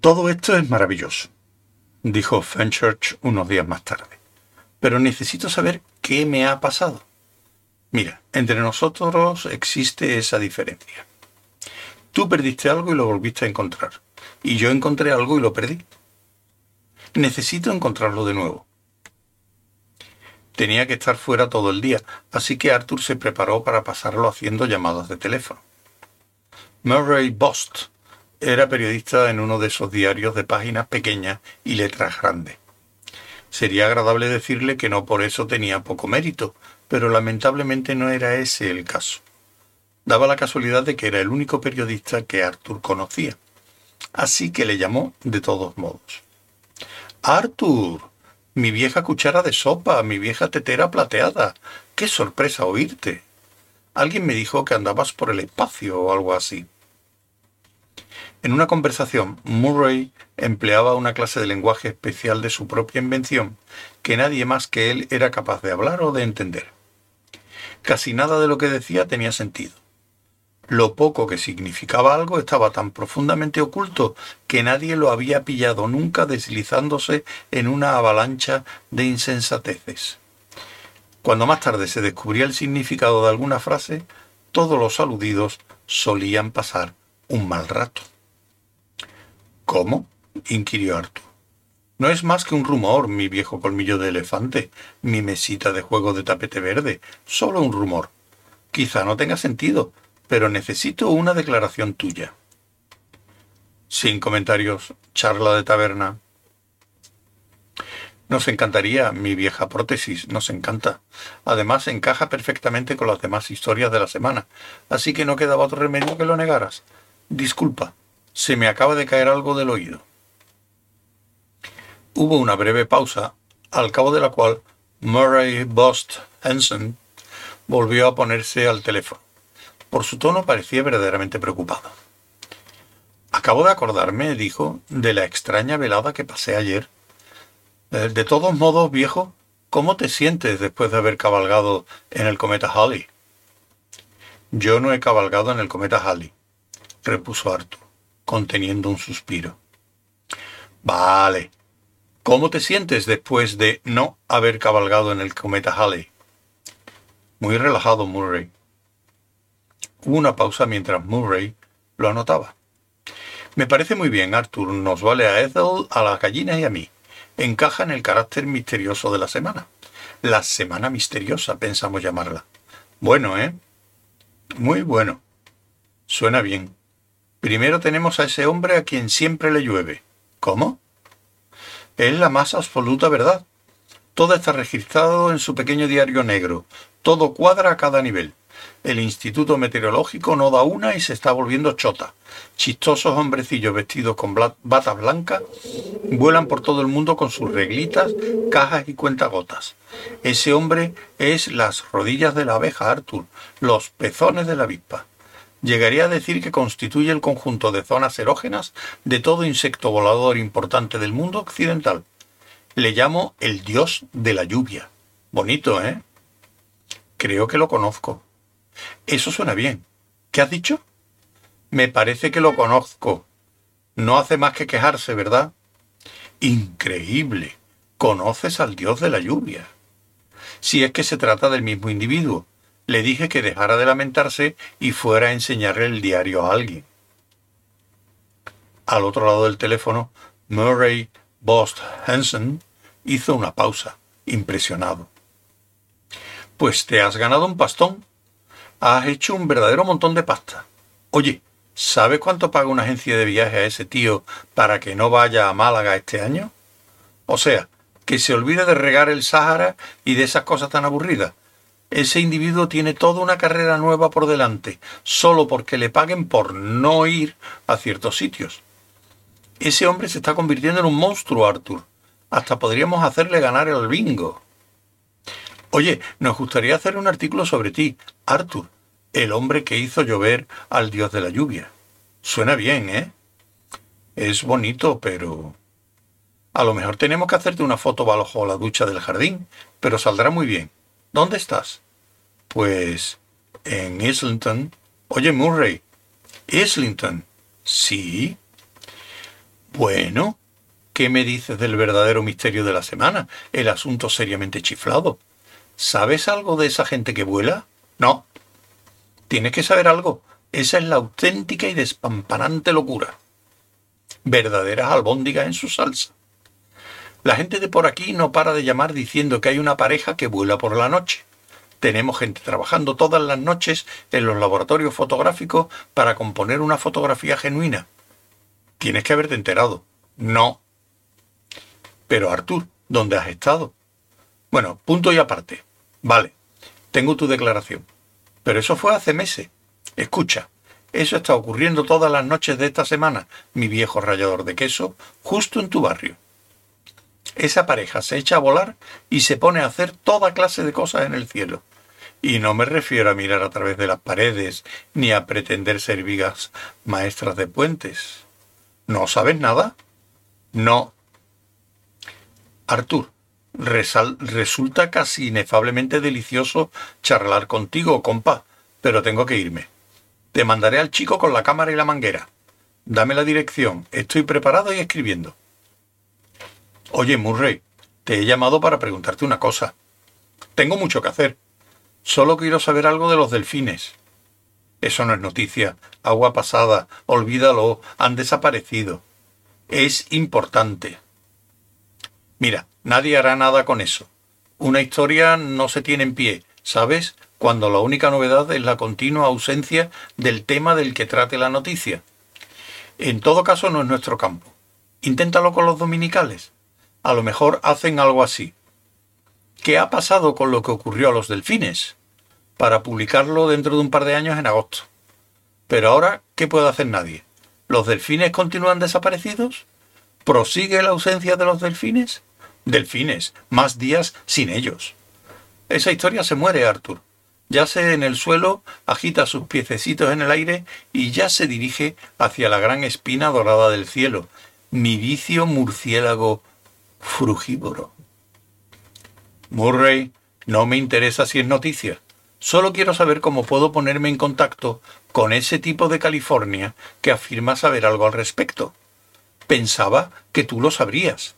Todo esto es maravilloso, dijo Fenchurch unos días más tarde, pero necesito saber qué me ha pasado. Mira, entre nosotros existe esa diferencia. Tú perdiste algo y lo volviste a encontrar, y yo encontré algo y lo perdí. Necesito encontrarlo de nuevo. Tenía que estar fuera todo el día, así que Arthur se preparó para pasarlo haciendo llamadas de teléfono. Murray Bost era periodista en uno de esos diarios de páginas pequeñas y letras grandes. Sería agradable decirle que no por eso tenía poco mérito, pero lamentablemente no era ese el caso. Daba la casualidad de que era el único periodista que Arthur conocía. Así que le llamó de todos modos. Arthur, mi vieja cuchara de sopa, mi vieja tetera plateada. Qué sorpresa oírte. Alguien me dijo que andabas por el espacio o algo así. En una conversación, Murray empleaba una clase de lenguaje especial de su propia invención que nadie más que él era capaz de hablar o de entender. Casi nada de lo que decía tenía sentido. Lo poco que significaba algo estaba tan profundamente oculto que nadie lo había pillado nunca deslizándose en una avalancha de insensateces. Cuando más tarde se descubría el significado de alguna frase, todos los aludidos solían pasar un mal rato. ¿Cómo? inquirió Arthur. No es más que un rumor, mi viejo colmillo de elefante, mi mesita de juego de tapete verde, solo un rumor. Quizá no tenga sentido, pero necesito una declaración tuya. Sin comentarios, charla de taberna. Nos encantaría, mi vieja prótesis, nos encanta. Además, encaja perfectamente con las demás historias de la semana, así que no quedaba otro remedio que lo negaras. Disculpa, se me acaba de caer algo del oído. Hubo una breve pausa, al cabo de la cual Murray Bost Henson volvió a ponerse al teléfono. Por su tono parecía verdaderamente preocupado. Acabo de acordarme, dijo, de la extraña velada que pasé ayer. Eh, de todos modos, viejo, ¿cómo te sientes después de haber cabalgado en el cometa Halley? Yo no he cabalgado en el cometa Halley, repuso Arthur conteniendo un suspiro. Vale. ¿Cómo te sientes después de no haber cabalgado en el cometa Halley? Muy relajado, Murray. Hubo una pausa mientras Murray lo anotaba. Me parece muy bien, Arthur. Nos vale a Ethel, a las gallinas y a mí. Encaja en el carácter misterioso de la semana. La semana misteriosa, pensamos llamarla. Bueno, ¿eh? Muy bueno. Suena bien. Primero tenemos a ese hombre a quien siempre le llueve. ¿Cómo? Es la más absoluta verdad. Todo está registrado en su pequeño diario negro. Todo cuadra a cada nivel. El Instituto Meteorológico no da una y se está volviendo chota. Chistosos hombrecillos vestidos con batas blancas vuelan por todo el mundo con sus reglitas, cajas y cuentagotas. Ese hombre es las rodillas de la abeja Arthur, los pezones de la avispa llegaría a decir que constituye el conjunto de zonas erógenas de todo insecto volador importante del mundo occidental. Le llamo el dios de la lluvia. Bonito, ¿eh? Creo que lo conozco. Eso suena bien. ¿Qué has dicho? Me parece que lo conozco. No hace más que quejarse, ¿verdad? Increíble. Conoces al dios de la lluvia. Si es que se trata del mismo individuo, le dije que dejara de lamentarse y fuera a enseñarle el diario a alguien. Al otro lado del teléfono, Murray Bost Hansen hizo una pausa, impresionado. Pues te has ganado un pastón. Has hecho un verdadero montón de pasta. Oye, ¿sabes cuánto paga una agencia de viaje a ese tío para que no vaya a Málaga este año? O sea, que se olvide de regar el Sáhara y de esas cosas tan aburridas ese individuo tiene toda una carrera nueva por delante, solo porque le paguen por no ir a ciertos sitios. Ese hombre se está convirtiendo en un monstruo, Arthur. Hasta podríamos hacerle ganar el bingo. Oye, nos gustaría hacer un artículo sobre ti, Arthur, el hombre que hizo llover al dios de la lluvia. Suena bien, ¿eh? Es bonito, pero... A lo mejor tenemos que hacerte una foto bajo la ducha del jardín, pero saldrá muy bien. ¿Dónde estás? Pues en Islington. Oye, Murray. Islington. Sí. Bueno, ¿qué me dices del verdadero misterio de la semana? El asunto seriamente chiflado. ¿Sabes algo de esa gente que vuela? No. Tienes que saber algo. Esa es la auténtica y despampanante locura. Verdaderas albóndigas en su salsa. La gente de por aquí no para de llamar diciendo que hay una pareja que vuela por la noche. Tenemos gente trabajando todas las noches en los laboratorios fotográficos para componer una fotografía genuina. Tienes que haberte enterado. No. Pero Artur, ¿dónde has estado? Bueno, punto y aparte. Vale, tengo tu declaración. Pero eso fue hace meses. Escucha, eso está ocurriendo todas las noches de esta semana, mi viejo rallador de queso, justo en tu barrio. Esa pareja se echa a volar y se pone a hacer toda clase de cosas en el cielo. Y no me refiero a mirar a través de las paredes, ni a pretender ser vigas maestras de puentes. ¿No sabes nada? No. Artur, resulta casi inefablemente delicioso charlar contigo, compa, pero tengo que irme. Te mandaré al chico con la cámara y la manguera. Dame la dirección, estoy preparado y escribiendo. Oye, Murray, te he llamado para preguntarte una cosa. Tengo mucho que hacer. Solo quiero saber algo de los delfines. Eso no es noticia. Agua pasada. Olvídalo. Han desaparecido. Es importante. Mira, nadie hará nada con eso. Una historia no se tiene en pie, ¿sabes? Cuando la única novedad es la continua ausencia del tema del que trate la noticia. En todo caso no es nuestro campo. Inténtalo con los dominicales a lo mejor hacen algo así. ¿Qué ha pasado con lo que ocurrió a los delfines? Para publicarlo dentro de un par de años en agosto. Pero ahora, ¿qué puede hacer nadie? ¿Los delfines continúan desaparecidos? ¿Prosigue la ausencia de los delfines? Delfines, más días sin ellos. Esa historia se muere, Arthur. Yace en el suelo, agita sus piececitos en el aire y ya se dirige hacia la gran espina dorada del cielo. Mi vicio murciélago frugívoro. Murray, no me interesa si es noticia. Solo quiero saber cómo puedo ponerme en contacto con ese tipo de California que afirma saber algo al respecto. Pensaba que tú lo sabrías.